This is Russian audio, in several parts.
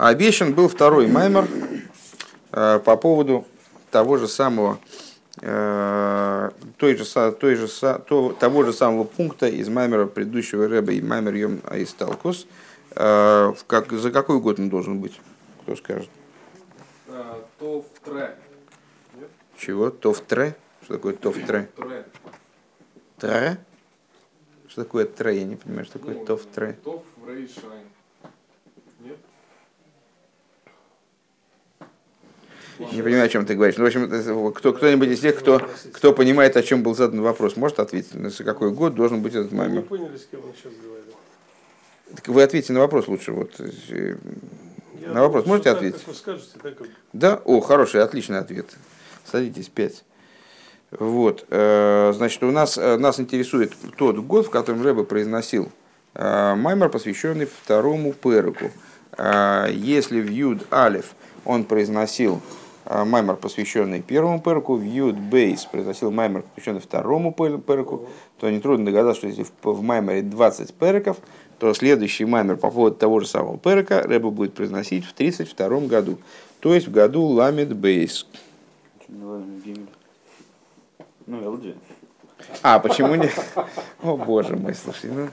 Обещан был второй маймер э, по поводу того же самого э, той же, той же, то, того же самого пункта из маймера предыдущего рэба и маймер Йом Аисталкус. Э, как, за какой год он должен быть? Кто скажет? То в тре. Чего? То в тре? Что такое то в тре? Тре? Что такое тре? Я не понимаю, что такое Ну, то в тре. То в рейшайн. Не понимаю, о чем ты говоришь. Ну, в общем, кто, кто-нибудь из тех, кто, кто понимает, о чем был задан вопрос, может ответить, на какой год должен быть этот Мы не поняли, с кем он сейчас говорил. Так вы ответьте на вопрос лучше. Вот. э, Я На вопрос думаю, можете так, ответить? Как вы скажете, так Да? О, хороший, отличный ответ. Садитесь, пять. Вот, э, значит, у нас, э, нас интересует тот год, в котором Рэба произносил маймер, посвященный второму переку. Если в Юд Алиф он произносил маймер, посвященный первому переку, в Юд Бейс произносил маймер, посвященный второму пер- переку, то нетрудно догадаться, что если в, маймере 20 переков, то следующий маймер по поводу того же самого перека Рэба будет произносить в 32 году, то есть в году Ламед Бейс. Ну, LG. А, почему не? О, боже мой, слушай, ну,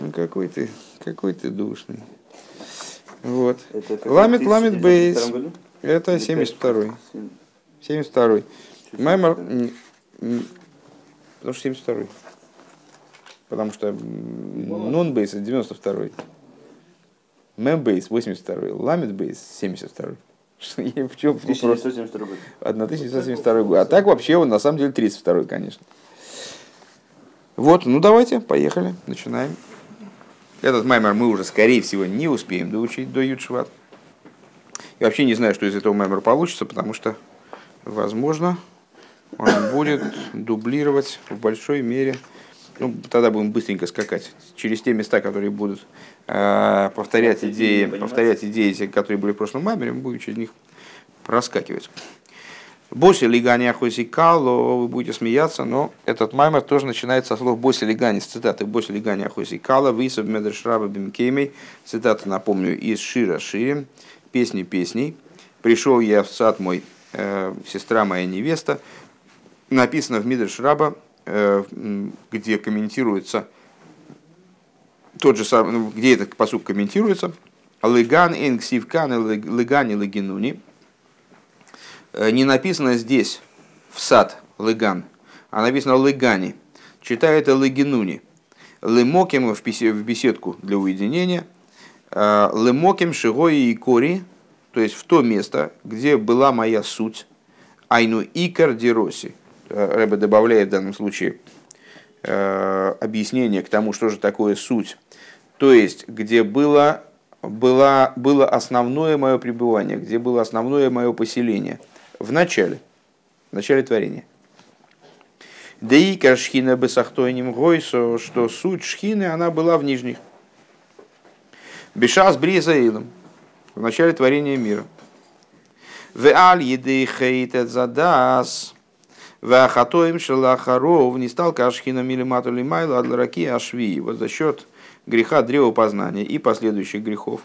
ну какой ты, какой ты душный. Вот. Ламет 1992 бейс. Это Или 72-й. пять? 72-й. Чуть Маймер, потому что 72-й. Потому что нон бейс это 92-й. Мэм бейс 82-й. Ламет бейс 72-й. Что я- В чем вопрос? 1972 год. 1972 год. А так вообще он на самом деле 32 конечно. Вот, ну давайте, поехали, начинаем. Этот маймер мы уже, скорее всего, не успеем доучить до Ютшват. Я вообще не знаю, что из этого маймера получится, потому что, возможно, он будет дублировать в большой мере. Ну, тогда будем быстренько скакать через те места, которые будут э, повторять Хотите идеи, понимать? повторять идеи, те, которые были в прошлом маймере, мы будем через них проскакивать. Боси лигани ахоси кало, вы будете смеяться, но этот маймер тоже начинается со слов боси лигани, с цитаты боси лигани ахоси кало, висов медршраба бимкеймей, цитата, напомню, из Шира Ширим, песни песней. Пришел я в сад мой, э, сестра моя невеста, написано в Мидрш Раба, э, где комментируется тот же самый, ну, где этот посуд комментируется, Лыган инксивкан лыгани лыгинуни. Э, Не написано здесь, в сад, лыган, а написано лыгани. Читаю это лыгинуни. Лымоким в беседку для уединения. Э, Лымоким шигои и кори, то есть в то место, где была моя суть. Айну икар дироси. Э, Рэбе добавляет в данном случае э, объяснение к тому, что же такое суть. То есть, где было, было, было основное мое пребывание, где было основное мое поселение. В начале, в начале творения. Деика шхина бесахтойним гойсо, что суть шхины, она была в нижних. Бешас бризаилом, в начале творения мира. В аль еды хейтет задас, Вахатоим шелахаров не стал кашхина милимату лимайлу адлараки ашви. Вот за счет греха древа познания и последующих грехов.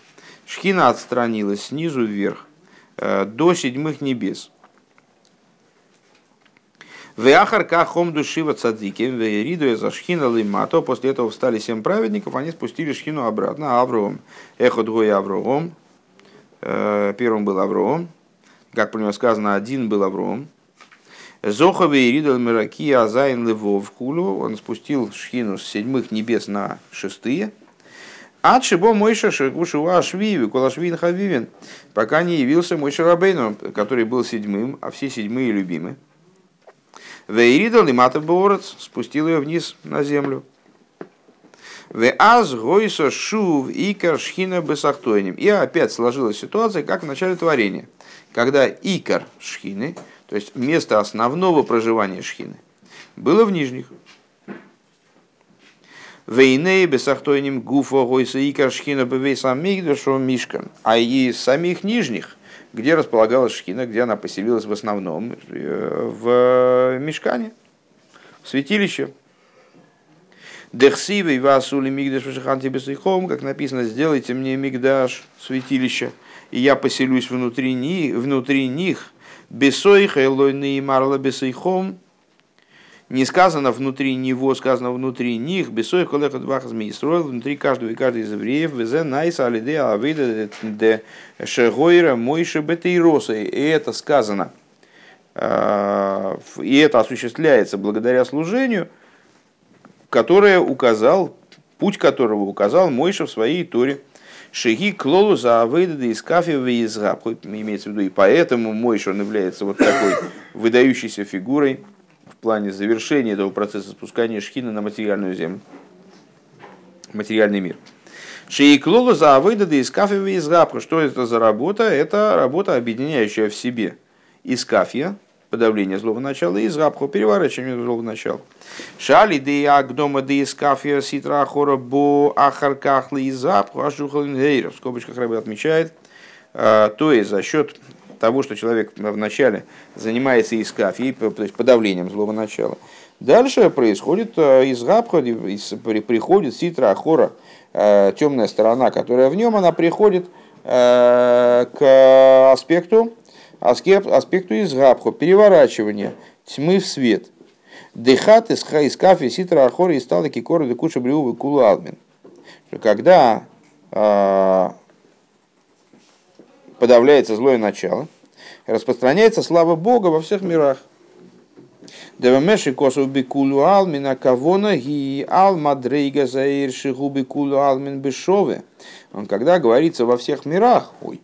Шхина отстранилась снизу вверх э, до седьмых небес. ואחר כך עמדו שבעה צדיקים, והורידו את השכינה למטה. После этого встали семь праведников, они спустили шхину обратно. אברהם, אחד היה אברהם. Э, Первым был Авром. Как про него сказано, один был Авром. זכה והורידה מרקיע זיי"ן לוי"ו כולו, он спустил шхину с седьмых небес на шестые. Ад шибо Мойша Шегушева Ашвиви, Кулашвин Хавивин, пока не явился Мойша Рабейну, который был седьмым, а все седьмые любимы. Вейридал и Матов Борец спустил ее вниз на землю. В аз гойсо шув икар шхина бесахтойним. И опять сложилась ситуация, как в начале творения, когда икар шхины, то есть место основного проживания шхины, было в нижних. Вейней бесахтойним гуфо гойса икар шхина бевейсам мигдашо мишкан. А и самих нижних, где располагалась шхина, где она поселилась в основном, э, в мешкане, в святилище. Дехсивей васули мигдаш вашиханти бесейхом, как написано, сделайте мне мигдаш, святилище, и я поселюсь внутри них, внутри них, бесойха элойны и марла бесейхом, не сказано внутри него, сказано внутри них, бесой колеха двах змей строил внутри каждого и каждого из евреев, везе найса алиде авида де шегойра мойши бетейроса. И это сказано, а, и это осуществляется благодаря служению, которое указал, путь которого указал Мойша в своей Торе. Шеги клолу за авейда из кафе имеется в виду, и поэтому Мойша он является вот такой выдающейся фигурой, плане завершения этого процесса спускания шхины на материальную землю, материальный мир. Шейклолу за авыдады из кафева из гапха. Что это за работа? Это работа, объединяющая в себе из кафия, подавление злого начала, и из гапха, переворачивание злого начала. Шали де агдома из кафия ситра ахора бо ахаркахлы из гапха, ашухалин гейров. В скобочках Рэбе отмечает, а, то есть за счет того, что человек вначале занимается искафией, то есть подавлением злого начала. Дальше происходит э, из габха, приходит ситра ахора, э, темная сторона, которая в нем, она приходит э, к аспекту, аспекту из габху, переворачивания тьмы в свет. Дехат из хаискафи ситра ахора и стал таки коры куша бриувы кулалмин. Когда подавляется злое начало, распространяется слава Бога во всех мирах. Девамеши косу бикулу алмин акавона ги ал мадрейга заир шигу бикулу алмин бешове. Он когда говорится во всех мирах, ой,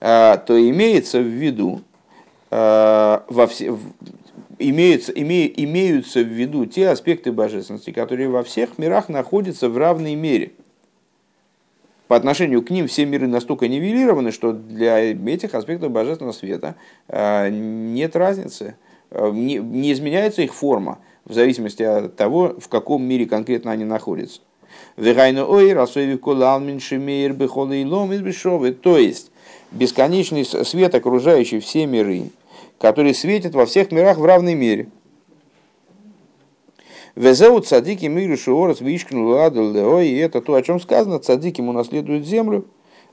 то имеется в виду во все, имеются, име, имеются в виду те аспекты божественности, которые во всех мирах находятся в равной мере – по отношению к ним все миры настолько нивелированы, что для этих аспектов божественного света э, нет разницы, э, не изменяется их форма в зависимости от того, в каком мире конкретно они находятся. То есть, бесконечный свет, окружающий все миры, который светит во всех мирах в равной мере – Везеут цадики миру шиорос вишкну ладу и это то, о чем сказано, цадики ему наследуют землю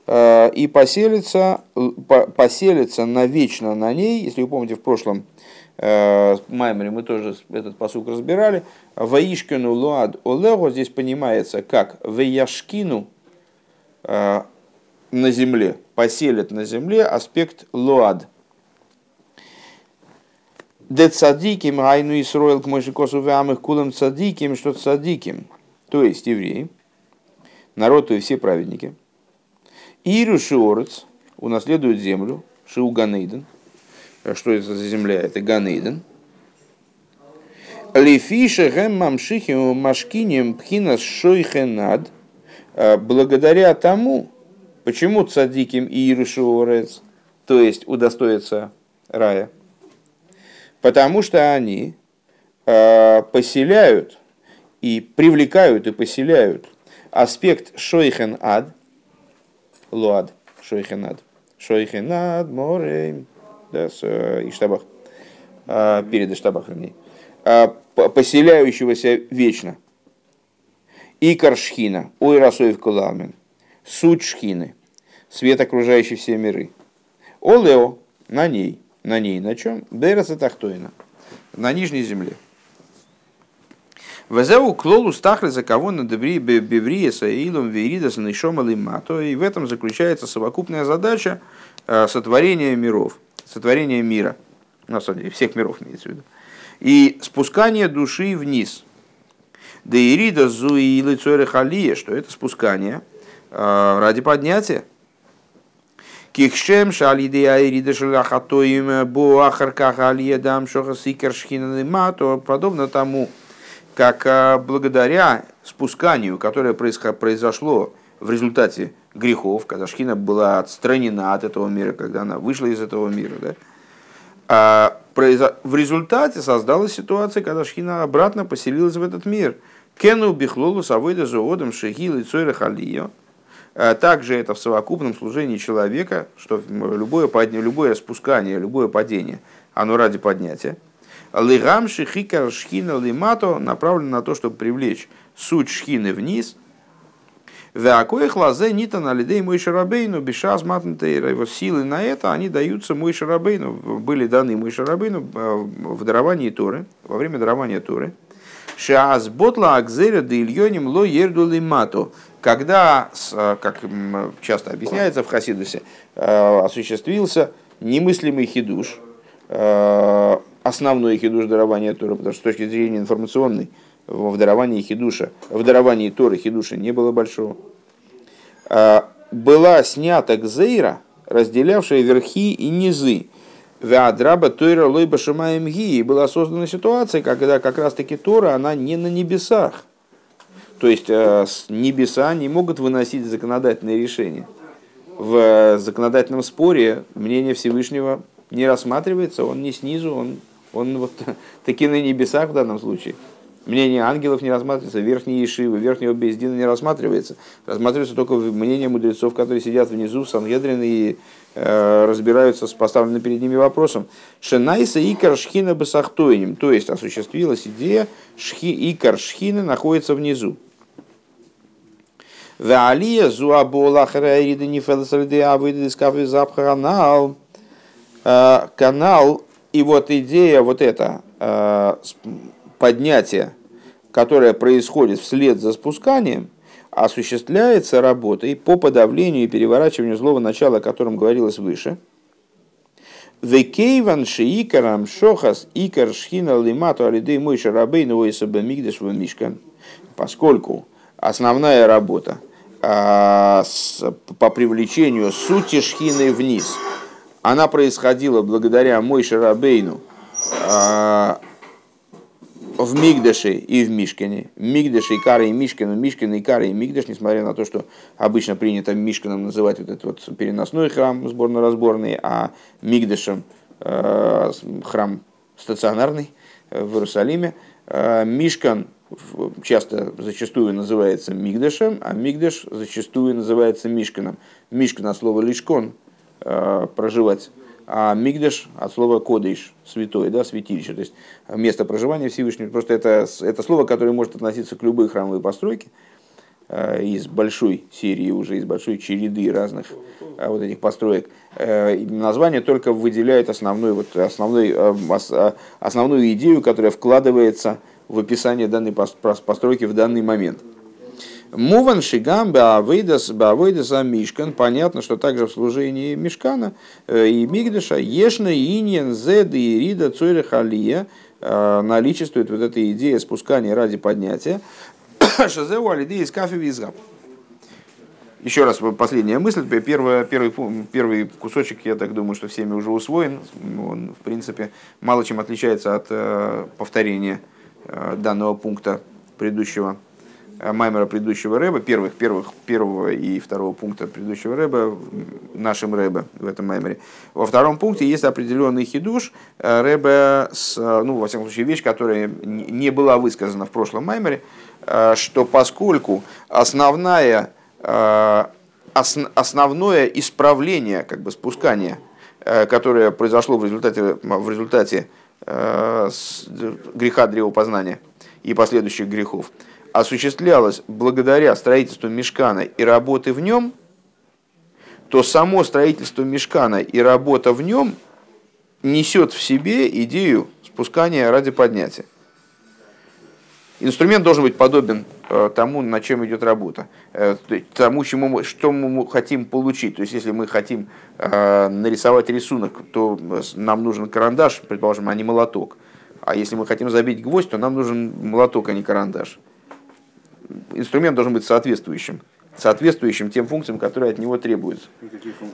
э, и поселится, поселится навечно на ней, если вы помните в прошлом э, Маймере мы тоже этот посук разбирали, Ваишкину луад олего здесь понимается как Ваяшкину э, на земле, поселит на земле аспект луад – Де цадиким айну Исроил к Мойшикосу вямых кулам цадиким, что цадиким, то есть евреи, народ, то есть все праведники. Иру Шиорец унаследует землю, Шиу Ганейден. Что это за земля? Это Ганейден. Лифиша гэм мамшихи машкинем пхинас шойхенад. Благодаря тому, почему цадиким и Ирушиорец, то есть удостоится рая, потому что они э, поселяют и привлекают и поселяют аспект шойхен ад, луад, шойхен ад, шойхен ад, море, да, с э, Иштабах, э, перед Иштабах, вернее, поселяющегося вечно. И каршхина, ой расоев куламен, суть шхины, свет окружающий все миры. Олео, на ней – на ней на чем? Бераса Тахтойна, на нижней земле. Везеу клолу стахли за кого на дебри беврия саилом веридаса нишом мато. И в этом заключается совокупная задача э, сотворения миров, сотворения мира. На самом деле, всех миров имеется в виду. И спускание души вниз. Да ирида зуилы цойрехалия, что это спускание э, ради поднятия. Кихшем шалиды айрида шалахатоим буахарках алиедам шохасикер шхинанымато, подобно тому, как а, благодаря спусканию, которое произошло в результате грехов, когда Шхина была отстранена от этого мира, когда она вышла из этого мира, да, а в результате создалась ситуация, когда Шхина обратно поселилась в этот мир. Кену бихлолу савойда зоодом шехил и цойра халио, Э, также это в совокупном служении человека, что любое, подня... любое спускание, любое падение, оно ради поднятия. Лигамши хикар шхина лимато направлен на то, чтобы привлечь суть шхины вниз. Веакоих лазе нита на лидей мой шарабейну, бешаз матнтейра. Его силы на это, они даются мой шарабейну, были даны мой шарабейну в даровании Торы, во время дарования Торы. Шаас ботла акзеря да ильоним ло ерду лимато. Когда, как часто объясняется в Хасидусе, осуществился немыслимый хидуш, основной хидуш дарования Торы, потому что с точки зрения информационной, в даровании хидуша, в даровании Торы хидуша не было большого. Была снята гзейра, разделявшая верхи и низы. Веадраба Тойра Лойба Шамаем Ги. Была создана ситуация, когда как раз таки Тора, она не на небесах. То есть небеса не могут выносить законодательные решения. В законодательном споре мнение Всевышнего не рассматривается, он не снизу, он, он вот таки на небесах в данном случае. Мнение ангелов не рассматривается, верхние Ешивы, верхнего Бездина не рассматривается. Рассматривается только мнение мудрецов, которые сидят внизу в Сангедрин и э, разбираются с поставленным перед ними вопросом. Шенайса икар шхина басахтойним, то есть осуществилась идея, шхи, икар шхина находится внизу. Ваалия зуабола хараида нифелсалиды авыды канал. Канал, и вот идея вот эта, поднятие, которое происходит вслед за спусканием, осуществляется работой по подавлению и переворачиванию злого начала, о котором говорилось выше. Векейван шиикарам шохас икар шхина лимату алидей мой шарабейну ойсаба мигдеш мишкан. Поскольку основная работа а, по привлечению сути шхины вниз, она происходила благодаря мой шарабейну, а, в Мигдаше и в Мишкине. Мигдаш и Кара и Мишкин, Мишкин и Кара и Мигдаш, несмотря на то, что обычно принято Мишкином называть вот этот вот переносной храм сборно-разборный, а Мигдашем э, храм стационарный э, в Иерусалиме. Мишкан часто зачастую называется Мигдашем, а Мигдаш зачастую называется Мишканом. Мишкан от слова лишкон, проживать а Мигдаш от слова кодыш, святой, да, святилище, то есть место проживания Всевышнего. Просто это, это слово, которое может относиться к любой храмовой постройке э, из большой серии уже, из большой череды разных э, вот этих построек. Э, название только выделяет основной, вот, основной, основную идею, которая вкладывается в описание данной постройки в данный момент. Муван шигам баавейдас мишкан. Понятно, что также в служении мишкана э, и мигдаша ешна иньян зед и рида цойра халия э, наличествует вот эта идея спускания ради поднятия. Шазеу алиды из кафе визгаб. Еще раз последняя мысль. Первый, первый, первый кусочек, я так думаю, что всеми уже усвоен. Он, в принципе, мало чем отличается от э, повторения данного пункта предыдущего Э, маймера предыдущего рэба, первых, первых, первого и второго пункта предыдущего рэба, нашим рэба в этом маймере. Во втором пункте есть определенный хидуш э, рэба, с, э, ну, во всяком случае, вещь, которая не была высказана в прошлом маймере, что поскольку основная, основное исправление, как бы спускание, которое произошло в результате, в результате греха древопознания и последующих грехов, осуществлялось благодаря строительству мешкана и работы в нем, то само строительство мешкана и работа в нем несет в себе идею спускания ради поднятия. Инструмент должен быть подобен э, тому, над чем идет работа, э, тому, чему что мы хотим получить. То есть, если мы хотим э, нарисовать рисунок, то нам нужен карандаш, предположим, а не молоток. А если мы хотим забить гвоздь, то нам нужен молоток, а не карандаш инструмент должен быть соответствующим, соответствующим тем функциям, которые от него требуются.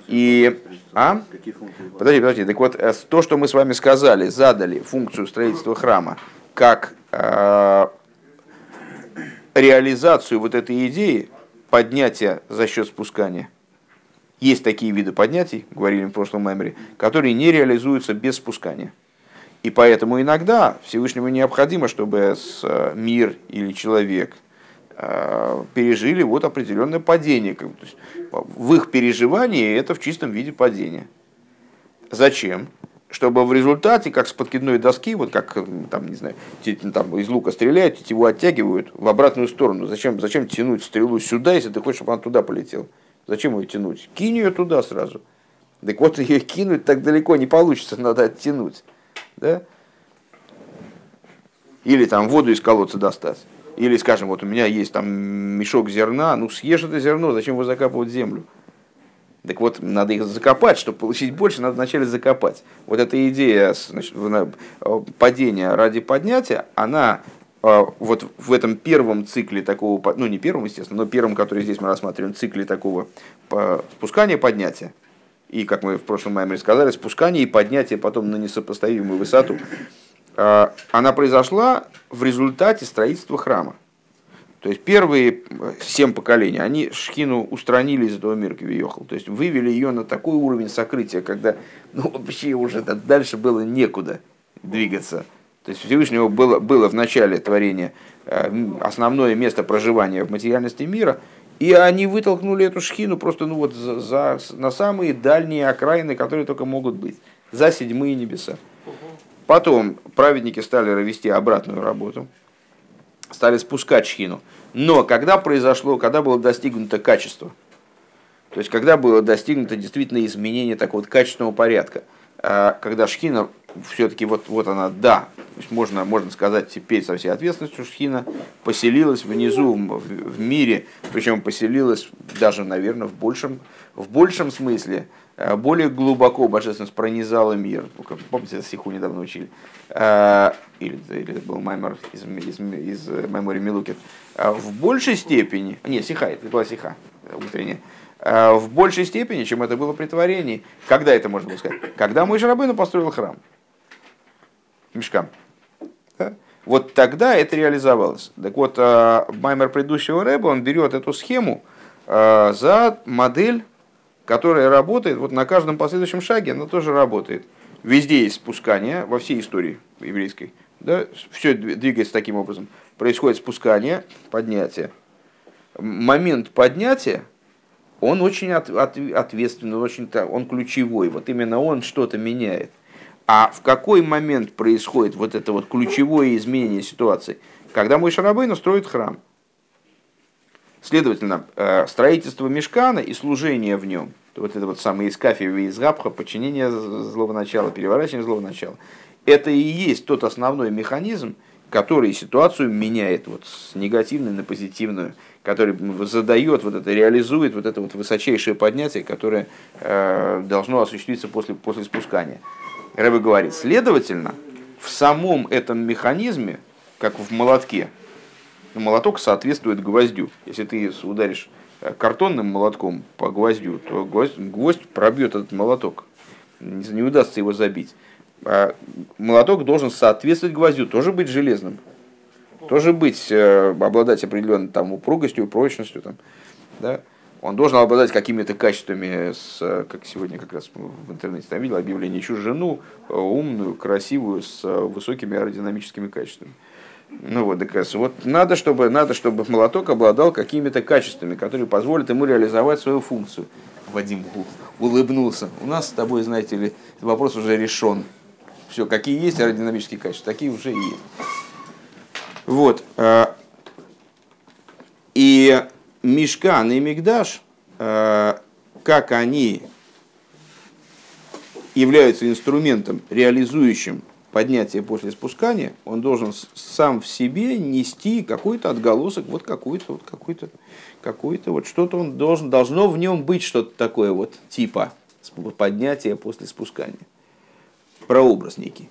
И, а? Подожди, подожди. Так вот, то, что мы с вами сказали, задали функцию строительства храма как реализацию вот этой идеи поднятия за счет спускания. Есть такие виды поднятий, говорили в прошлом меморе, которые не реализуются без спускания. И поэтому иногда Всевышнему необходимо, чтобы э, мир или человек – Э, пережили вот определенное падение. В их переживании это в чистом виде падение. Зачем? Чтобы в результате, как с подкидной доски, вот как м, там, не знаю, там из лука стреляют, его оттягивают в обратную сторону. Зачем, зачем тянуть стрелу сюда, если ты хочешь, чтобы она туда полетела? Зачем ее тянуть? Кинь ее туда сразу. Так вот, ее кинуть так далеко не получится, надо оттянуть. Да? Или там воду из колодца достать. Или, скажем, вот у меня есть там мешок зерна, ну съешь это зерно, зачем его закапывать в землю? Так вот, надо их закопать, чтобы получить больше, надо вначале закопать. Вот эта идея э, падения ради поднятия, она э, вот в этом первом цикле такого, ну не первом, естественно, но первом, который здесь мы рассматриваем, цикле такого спускания поднятия, и, как мы в прошлом маймере сказали, спускание и поднятие потом на несопоставимую высоту, э, она произошла в результате строительства храма. То есть первые э, семь поколений, они Шхину устранили из этого мира Кивиохал. То есть вывели ее на такой уровень сокрытия, когда ну, вообще уже да- дальше было некуда двигаться. То есть Всевышнего было, было в начале творения э, основное место проживания в материальности мира, и они вытолкнули эту шхину просто ну, вот за, за- на самые дальние окраины, которые только могут быть, за седьмые небеса. Потом праведники стали вести обратную работу, стали спускать шхину. Но когда произошло, когда было достигнуто качество, то есть когда было достигнуто действительно изменение такого вот качественного порядка, а, когда шхина все-таки вот, вот она, да, можно, можно сказать теперь со всей ответственностью, шхина поселилась внизу в, в мире, причем поселилась даже, наверное, в большем, в большем смысле, а, более глубоко божественность пронизала мир. Помните, стиху недавно учили? А, Или, или это был Маймер из, из, из Маймори Милукет. А, В большей степени, не, сиха, это была сиха э, утренняя, в большей степени, чем это было при творении. Когда это можно было сказать? Когда мой Рабыну построил храм. Мешкам. Да? Вот тогда это реализовалось. Так вот, а, Маймер предыдущего Рэба, он берет эту схему а, за модель, которая работает, вот на каждом последующем шаге она тоже работает. Везде есть спускание, во всей истории еврейской. Да? Все двигается таким образом. Происходит спускание, поднятие. Момент поднятия, он очень от- от- ответственный, очень, та- он ключевой. Вот именно он что-то меняет. А в какой момент происходит вот это вот ключевое изменение ситуации? Когда мой Шарабейн строит храм. Следовательно, э, строительство мешкана и служение в нем, вот это вот самое искафия из габха, подчинение злого начала, переворачивание злого начала, это и есть тот основной механизм, который ситуацию меняет вот с негативной на позитивную, который задает, вот это, реализует вот это вот высочайшее поднятие, которое э, должно осуществиться после, после спускания. Рэбе говорит, следовательно, в самом этом механизме, как в молотке, молоток соответствует гвоздю. Если ты ударишь э, картонным молотком по гвоздю, то гвоздь, гвоздь пробьет этот молоток. Не, не удастся его забить. А молоток должен соответствовать гвоздю, тоже быть железным. Тоже быть, э, обладать определенной там, упругостью, прочностью. Там, да? Он должен обладать какими-то качествами, с, э, как сегодня как раз в интернете там видел объявление, ищу жену э, умную, красивую, с э, высокими аэродинамическими качествами. Ну вот, так, вот надо, чтобы, надо, чтобы молоток обладал какими-то качествами, которые позволят ему реализовать свою функцию. Вадим улыбнулся. У нас с тобой, знаете ли, вопрос уже решен. Все, какие есть аэродинамические качества, такие уже и есть. Вот. И Мишкан и Мигдаш, э, как они являются инструментом, реализующим поднятие после спускания, он должен сам в себе нести какой-то отголосок, вот какой-то, вот какой-то, какой-то, вот что-то он должен, должно в нем быть что-то такое вот типа поднятия после спускания. Прообраз некий.